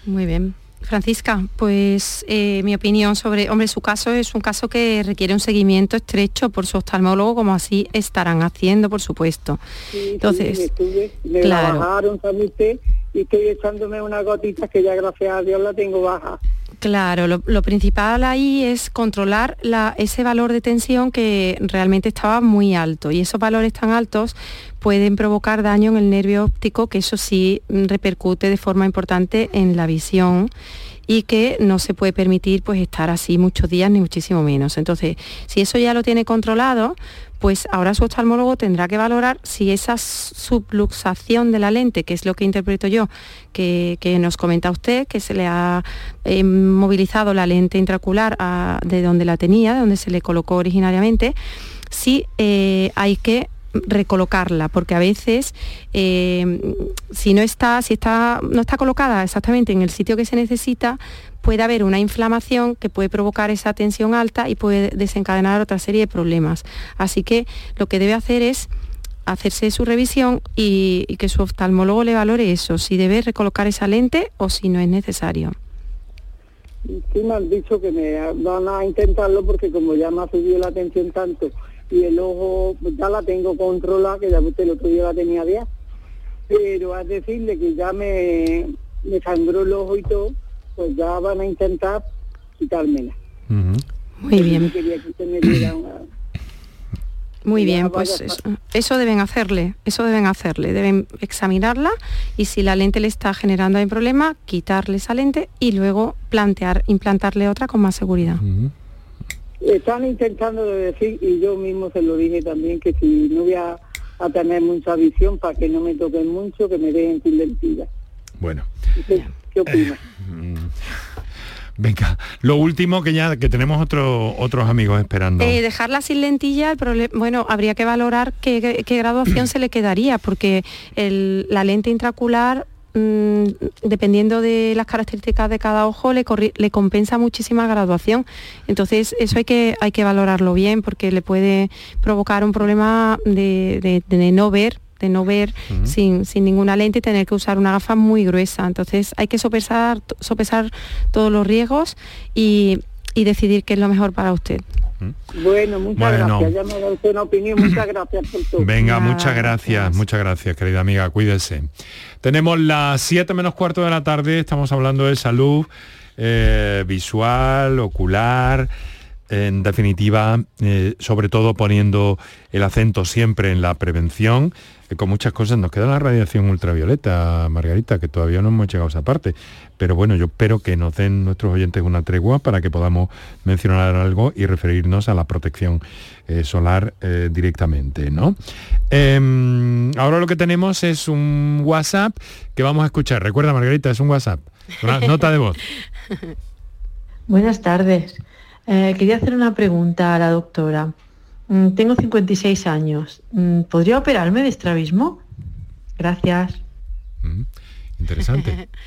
Muy bien. Francisca, pues eh, mi opinión sobre, hombre, su caso es un caso que requiere un seguimiento estrecho por su oftalmólogo, como así estarán haciendo, por supuesto. Sí, Entonces, sí, me, estuve, me claro. bajaron, y estoy echándome una gotita que ya gracias a Dios la tengo baja. Claro, lo, principal ahí es controlar ese valor de tensión que realmente estaba muy alto. Y esos valores tan altos pueden provocar daño en el nervio óptico, que eso sí repercute de forma importante en la visión y que no se puede permitir pues estar así muchos días ni muchísimo menos. Entonces, si eso ya lo tiene controlado, pues ahora su oftalmólogo tendrá que valorar si esa subluxación de la lente, que es lo que interpreto yo, que, nos comenta usted, que se le ha eh, movilizado la lente intracular de donde la tenía, de donde se le colocó originariamente, si eh, hay que recolocarla, porque a veces eh, si no está, si está, no está colocada exactamente en el sitio que se necesita, puede haber una inflamación que puede provocar esa tensión alta y puede desencadenar otra serie de problemas. Así que lo que debe hacer es hacerse su revisión y, que su oftalmólogo le valore eso, si debe recolocar esa lente o si no es necesario. Sí me han dicho que me van a intentarlo porque como ya me ha subido la tensión tanto y el ojo pues ya la tengo controlada, que ya usted el otro día la tenía ya, pero a decirle que ya me, me sangró el ojo y todo, pues ya van a intentar quitármela. Muy bien. Muy bien, pues eso, deben hacerle, eso deben hacerle, deben examinarla y si la lente le está generando un problema, quitarle esa lente y luego plantear, implantarle otra con más seguridad. Están intentando decir, y yo mismo se lo dije también, que si no voy a, tener mucha visión para que no me toquen mucho, que me dejen sin lentillas. Bueno. ¿Qué opinas? Mm. Venga, lo último que ya que tenemos otros otros amigos esperando. Eh, dejarla sin lentilla, el bueno, habría que valorar qué, graduación se le quedaría, porque la lente intracular mm, dependiendo de las características de cada ojo, le, le compensa muchísima graduación. Entonces, eso hay que, hay que valorarlo bien porque le puede provocar un problema de, no ver de no ver sin, ninguna lente y tener que usar una gafa muy gruesa. Entonces hay que sopesar, sopesar todos los riesgos y, y decidir qué es lo mejor para usted. Bueno, muchas gracias. Ya me ha dado una opinión. Muchas gracias por todo. Venga, muchas gracias, muchas gracias, querida amiga. Cuídese. Tenemos las 7 menos cuarto de la tarde. Estamos hablando de salud eh, visual, ocular. En definitiva, eh, sobre todo poniendo el acento siempre en la prevención, con muchas cosas. Nos queda la radiación ultravioleta, Margarita, que todavía no hemos llegado a esa parte. Pero bueno, yo espero que nos den nuestros oyentes una tregua para que podamos mencionar algo y referirnos a la protección eh, solar eh, directamente, ¿no? Em, ahora lo que tenemos es un WhatsApp que vamos a escuchar. Recuerda, Margarita, es un WhatsApp. Una nota de voz. Buenas tardes. Eh, quería hacer una pregunta a la doctora. Mm, tengo 56 años. Mm, ¿Podría operarme de estrabismo? Gracias. Mm, interesante.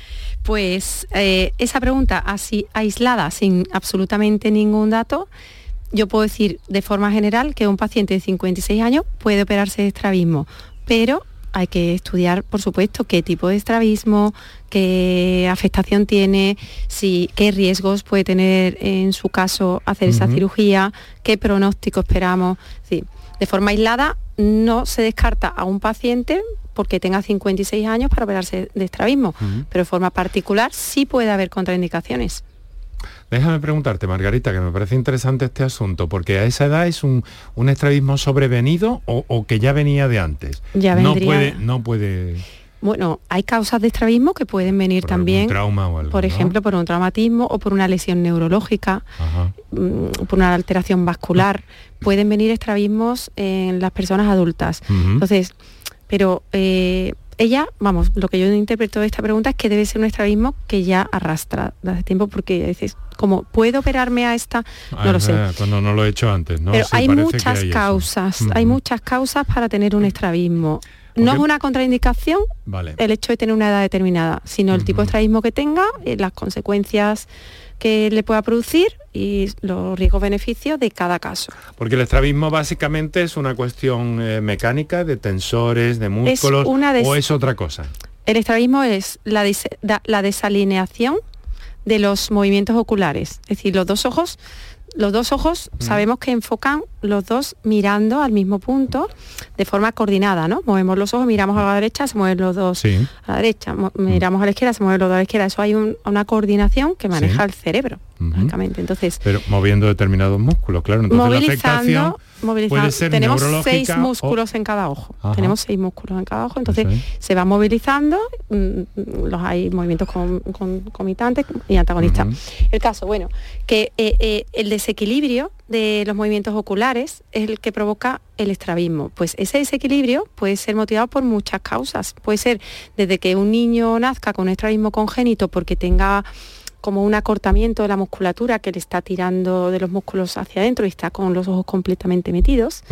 Pues eh, esa pregunta así aislada, sin absolutamente ningún dato, yo puedo decir de forma general que un paciente de 56 años puede operarse de estrabismo, pero hay que estudiar, por supuesto, qué tipo de estrabismo, qué afectación tiene, si, qué riesgos puede tener en su caso hacer esa cirugía, qué pronóstico esperamos. de forma aislada no se descarta a un paciente porque tenga 56 años para operarse de estrabismo, pero de forma particular sí puede haber contraindicaciones. Déjame preguntarte, Margarita, que me parece interesante este asunto, porque a esa edad es un, un estrabismo sobrevenido o, que ya venía de antes. Ya no puede, no puede. Bueno, hay causas de estrabismo que pueden venir también, trauma o algo, por ejemplo, por un traumatismo o por una lesión neurológica, mm, por una alteración vascular. Pueden venir estrabismos en las personas adultas. Entonces, pero eh, ella, vamos, lo que yo interpreto de esta pregunta es que debe ser un estrabismo que ya arrastra desde tiempo, porque dices, como puedo operarme a esta, no lo sé. Cuando no lo he hecho antes, ¿no? Pero hay muchas causas, hay muchas causas para tener un estrabismo. No es una contraindicación el hecho de tener una edad determinada, sino el tipo de estrabismo que tenga, eh, las consecuencias que le pueda producir y los riesgos-beneficios de cada caso. Porque el estrabismo básicamente es una cuestión eh, mecánica de tensores, de músculos, o es otra cosa. El estrabismo es la, la desalineación de los movimientos oculares, es decir, los dos ojos los dos ojos mm. sabemos que enfocan los dos mirando al mismo punto de forma coordinada, ¿no? Movemos los ojos, miramos a la derecha, se mueven los dos a la derecha, mm. miramos a la izquierda, se mueven los dos a la izquierda. Eso hay una coordinación que maneja el cerebro, básicamente. Entonces, Pero moviendo determinados músculos, claro. Entonces la afectación tenemos seis músculos en cada ojo. Tenemos seis músculos en cada ojo, entonces se va movilizando, mm, los hay movimientos con, comitantes y antagonistas. El caso, bueno, que eh, eh, el desequilibrio de los movimientos oculares es el que provoca el estrabismo. Pues ese desequilibrio puede ser motivado por muchas causas. Puede ser desde que un niño nazca con un estrabismo congénito porque tenga como un acortamiento de la musculatura que le está tirando de los músculos hacia adentro y está con los ojos completamente metidos.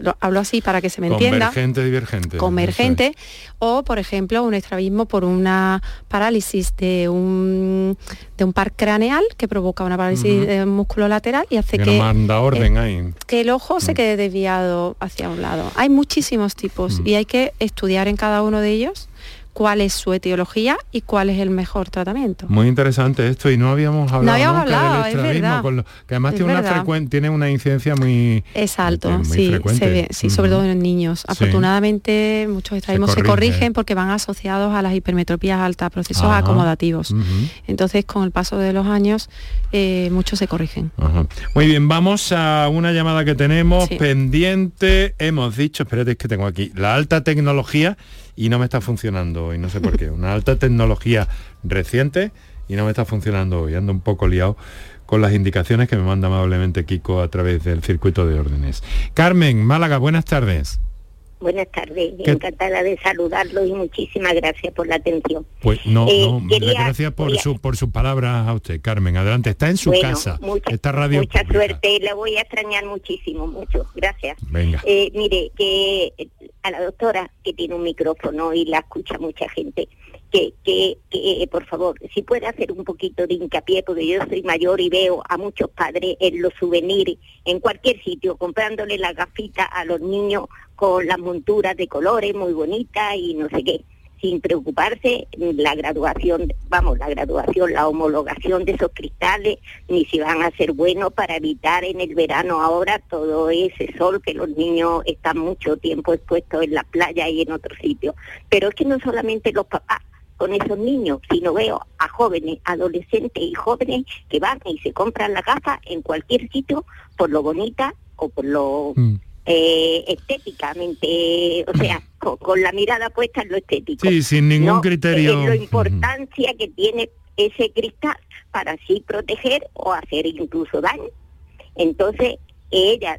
Lo, hablo así para que se me entienda. Convergente, divergente. Convergente. O, por ejemplo, un estrabismo por una parálisis de un, de un par craneal que provoca una parálisis del músculo lateral y hace que, manda orden eh, ahí. que el ojo se mm. quede desviado hacia un lado. Hay muchísimos tipos mm. y hay que estudiar en cada uno de ellos cuál es su etiología y cuál es el mejor tratamiento. Muy interesante esto y no habíamos hablado, no habíamos hablado del estrabismo, que además tiene una, tiene una incidencia muy es alto, sí, se ve, sí, sobre todo en niños. Afortunadamente muchos estrabismos se corrigen. porque van asociados a las hipermetropías altas, procesos acomodativos. Entonces con el paso de los años eh, muchos se corrigen. Muy bien, vamos a una llamada que tenemos pendiente. Hemos dicho, espérate, es que tengo aquí la alta tecnología y no me está funcionando hoy, no sé por qué. Una alta tecnología reciente y no me está funcionando hoy. Ando un poco liado con las indicaciones que me manda amablemente Kiko a través del circuito de órdenes. Carmen, Málaga, buenas tardes. Buenas tardes, encantada de saludarlo y muchísimas gracias por la atención. Pues no, eh, no gracias por su por sus palabras a usted, Carmen. Adelante, está en su casa. Mucha, esta radio mucha suerte, la voy a extrañar muchísimo, mucho. Gracias. Venga. Eh, mire, que a la doctora que tiene un micrófono y la escucha mucha gente, que, que, que, por favor, si puede hacer un poquito de hincapié, porque yo soy mayor y veo a muchos padres en los souvenirs, en cualquier sitio, comprándole la gafita a los niños con las monturas de colores muy bonitas y no sé qué sin preocuparse la graduación, vamos, la graduación, la homologación de esos cristales, ni si van a ser buenos para evitar en el verano ahora todo ese sol que los niños están mucho tiempo expuestos en la playa y en otros sitios. Pero es que no solamente los papás con esos niños, sino veo a jóvenes, adolescentes y jóvenes que van y se compran la gafa en cualquier sitio por lo bonita o por lo... Mm. Eh, estéticamente, o sea, con, la mirada puesta en lo estético. Sí, sin ningún criterio. En la importancia que tiene ese cristal para así proteger o hacer incluso daño. Entonces, ella,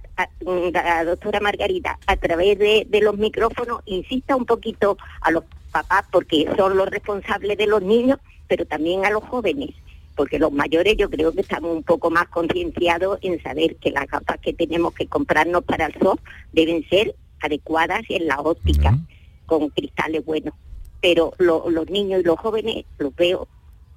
la doctora Margarita, a través de, de los micrófonos, insista un poquito a los papás, porque son los responsables de los niños, pero también a los jóvenes porque los mayores yo creo que estamos un poco más concienciados en saber que las gafas que tenemos que comprarnos para el sol deben ser adecuadas en la óptica, con cristales buenos. Pero los niños y los jóvenes los veo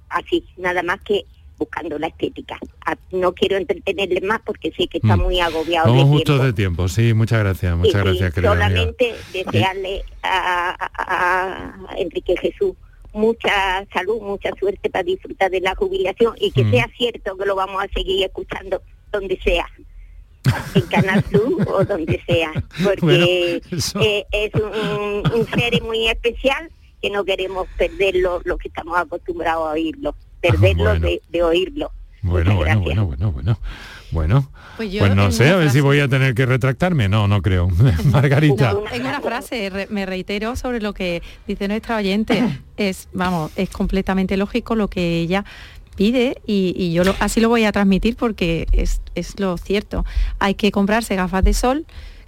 así, nada más que buscando la estética. Ah, no quiero entretenerles más porque sé que está mm. muy agobiado. Estamos justos de tiempo, sí, muchas gracias, muchas gracias. solamente desearle a Enrique Jesús mucha salud, mucha suerte para disfrutar de la jubilación y que mm. sea cierto que lo vamos a seguir escuchando donde sea en Canal Sur o donde sea, porque eh, es un, ser muy especial que no queremos perderlo, lo que estamos acostumbrados a oírlo, perderlo ah, de, oírlo. Bueno, bueno, bueno, bueno, bueno. Bueno, pues, pues no sé, a ver si voy a tener que retractarme. No, no creo. Margarita. en una frase me reitero sobre lo que dice nuestra oyente. Es, vamos, es completamente lógico lo que ella pide y, yo así lo voy a transmitir porque es, es lo cierto. Hay que comprarse gafas de sol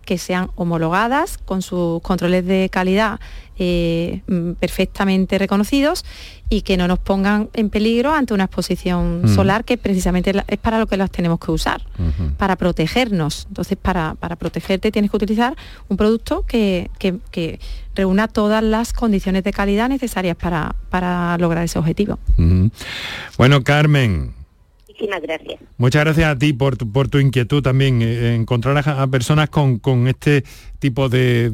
que sean homologadas con sus controles de calidad eh, mm, perfectamente reconocidos y que no nos pongan en peligro ante una exposición mm. solar que precisamente es para lo que las tenemos que usar, para protegernos. Entonces, para, protegerte tienes que utilizar un producto que, reúna todas las condiciones de calidad necesarias para, para lograr ese objetivo. Bueno, Carmen, muchísimas gracias. Muchas gracias a ti por tu, por tu inquietud también, eh, encontrar a, personas con, este tipo de,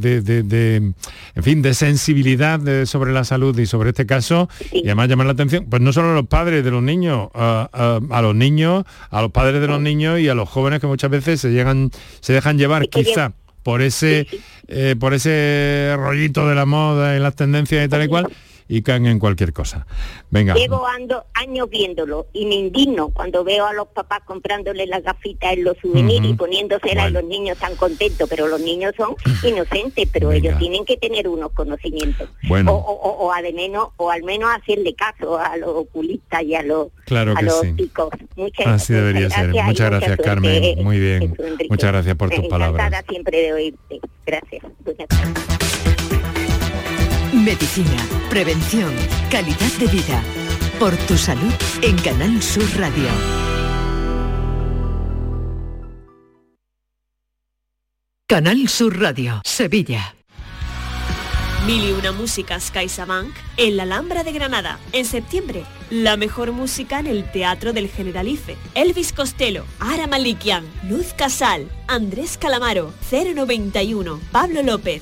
en fin, de sensibilidad sobre la salud y sobre este caso, y además llamar la atención, pues no solo a los padres de los niños, a, los niños, a los padres de los niños y a los jóvenes que muchas veces se, llegan, se dejan llevar quizá por ese, eh, por ese rollito de la moda y las tendencias y tal y cual y caen en cualquier cosa. Venga. Llevo ando, años viéndolo y me indigno cuando veo a los papás comprándole las gafitas en los souvenirs y poniéndoselas y los niños tan contentos, pero los niños son inocentes, pero ellos tienen que tener unos conocimientos. Bueno. O, al menos, o al menos hacerle caso a los oculistas y a los, claro que sí. Muchas Así debería ser. Muchas gracias, Carmen. Muy bien. Muchas gracias por tus palabras. siempre de oírte. Gracias. Medicina, prevención, calidad de vida. Por tu salud en Canal Sur Radio. Canal Sur Radio, Sevilla. Mil y una músicas CaixaBank en la Alhambra de Granada. En septiembre, la mejor música en el Teatro del Generalife. Elvis Costello, Ara Malikian, Luz Casal, Andrés Calamaro, 091, Pablo López,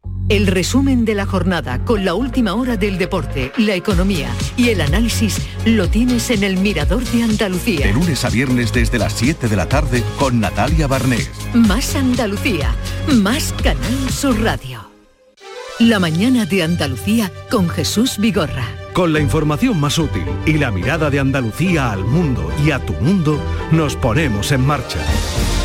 El resumen de la jornada con la última hora del deporte, la economía y el análisis lo tienes en el Mirador de Andalucía. De lunes a viernes desde las 7 de la tarde con Natalia Barnés. Más Andalucía, más Canal Sur Radio. La mañana de Andalucía con Jesús Vigorra. Con la información más útil y la mirada de Andalucía al mundo y a tu mundo, nos ponemos en marcha.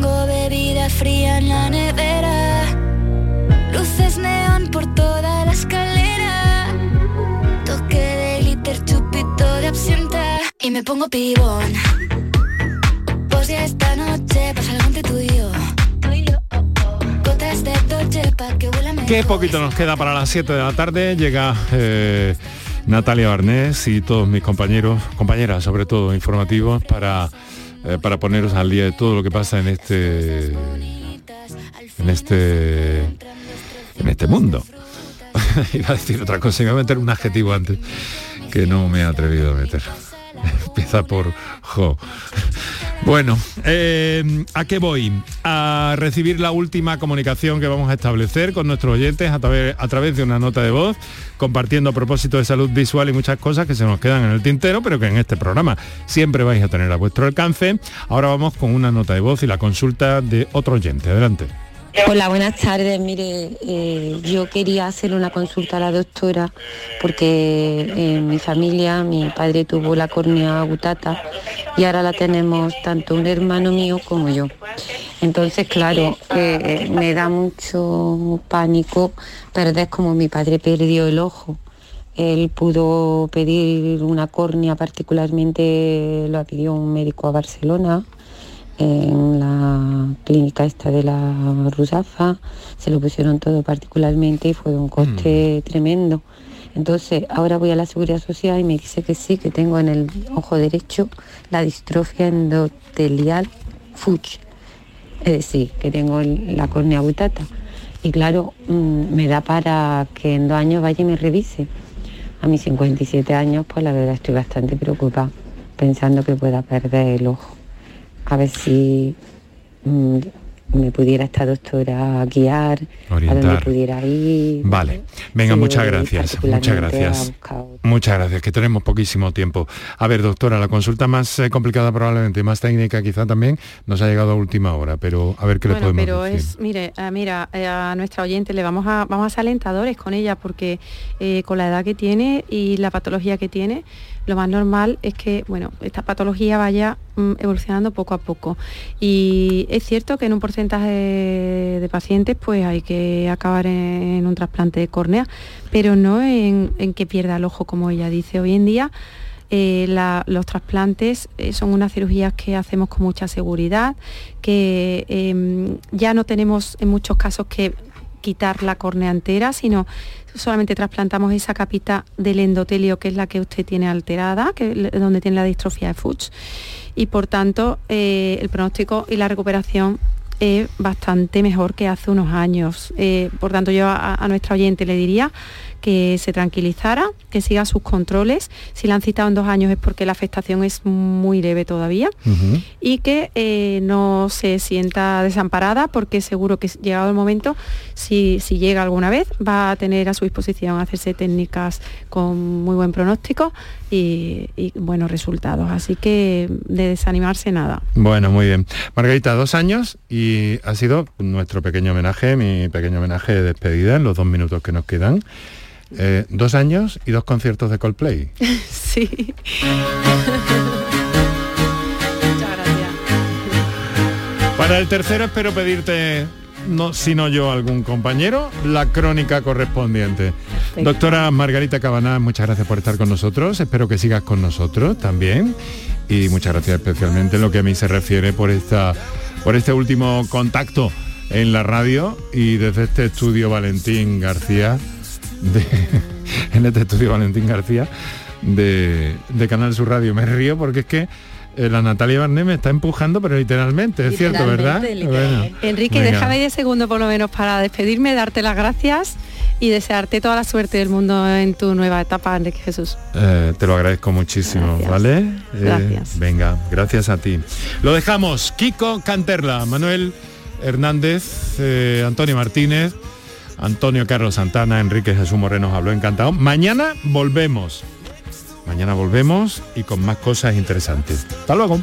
Tengo bebida fría en la nevera. Luces neón por toda la escalera. Toque de glitter, chupito de absenta. Y me pongo pibón. Pues ya esta noche pasa algo entre tú y yo. Qué poquito nos queda para las 7 de la tarde. Llega eh, Natalia Barnés y todos mis compañeros, compañeras sobre todo, informativos para, eh, para poneros al día de todo lo que pasa en este en este en este mundo. Iba a decir otra cosa, iba a meter un adjetivo antes que no me he atrevido a meter. Empieza por jo. Bueno, eh, ¿a qué voy? A recibir la última comunicación que vamos a establecer con nuestros oyentes a través, a través de una nota de voz, compartiendo a propósito de salud visual y muchas cosas que se nos quedan en el tintero, pero que en este programa siempre vais a tener a vuestro alcance. Ahora vamos con una nota de voz y la consulta de otro oyente. Adelante. Hola, buenas tardes. Mire, eh, yo quería hacer una consulta a la doctora porque en mi familia mi padre tuvo la córnea agutata y ahora la tenemos tanto un hermano mío como yo. Entonces, claro, eh, me da mucho pánico perder como mi padre perdió el ojo. Él pudo pedir una córnea, particularmente lo pidió un médico a Barcelona, en la clínica esta de la Rusafa, se lo pusieron todo particularmente y fue de un coste tremendo. Entonces, ahora voy a la Seguridad Social y me dice que sí, que tengo en el ojo derecho la distrofia endotelial Fuchs. Es decir, que tengo la córnea butata. Y claro, mm, me da para que en dos años vaya y me revise. A mis 57 años, pues la verdad estoy bastante preocupada, pensando que pueda perder el ojo. A ver si mm, me pudiera esta doctora guiar, a dónde Orientar. pudiera ir. Vale, venga, Sí, muchas gracias, muchas a gracias. Muchas gracias, que tenemos poquísimo tiempo. A ver, doctora, la consulta más eh, complicada probablemente y más técnica quizá también nos ha llegado a última hora, pero a ver qué le Bueno, podemos pero decir. es, mire, eh, mira, eh, a nuestra oyente le vamos a, vamos a ser alentadores con ella porque eh, con la edad que tiene y la patología que tiene, lo más normal es que, bueno, esta patología vaya mm, evolucionando poco a poco. Y es cierto que en un porcentaje de pacientes pues hay que acabar en, un trasplante de córnea, pero no en, que pierda el ojo como ella dice. Hoy en día eh, los trasplantes eh, son unas cirugías que hacemos con mucha seguridad, que em, ya no tenemos en muchos casos que quitar la córnea entera, sino solamente trasplantamos esa capita del endotelio que es la que usted tiene alterada, que donde tiene la distrofia de Fuchs. Y por tanto, eh, el pronóstico y la recuperación es bastante mejor que hace unos años. Eh, por tanto, yo a, a nuestra oyente le diría que se tranquilizara, que siga sus controles. Si la han citado en dos años es porque la afectación es muy leve todavía y que eh, no se sienta desamparada porque seguro que llegado el momento, si, si llega alguna vez, va a tener a su disposición hacerse técnicas con muy buen pronóstico y, y buenos resultados. Así que de desanimarse nada. Bueno, muy bien. Margarita, dos años y ha sido nuestro pequeño homenaje, mi pequeño homenaje de despedida en los dos minutos que nos quedan. Eh, dos años y dos conciertos de Coldplay. sí. Para el tercero espero pedirte, no sino yo, algún compañero, la crónica correspondiente. Doctora Margarita Cabaná, muchas gracias por estar con nosotros. Espero que sigas con nosotros también. Y muchas gracias especialmente en lo que a mí se refiere por, esta, por este último contacto en la radio y desde este estudio Valentín García, en este estudio Valentín García de, de Canal Sur Radio. Me río porque es que eh, la Natalia Barné me está empujando, pero literalmente, es cierto, ¿verdad? Enrique, déjame 10 segundos por lo menos para despedirme, darte las gracias y desearte toda la suerte del mundo en tu nueva etapa, Enrique Jesús. Eh, te lo agradezco muchísimo, ¿vale? Eh, gracias. Venga, gracias a ti. Lo dejamos. Kiko Canterla, Manuel Hernández, Antonio Martínez, Antonio Carlos Santana, Enrique Jesús Moreno habló encantado. Mañana volvemos. Mañana volvemos y con más cosas interesantes. Hasta luego.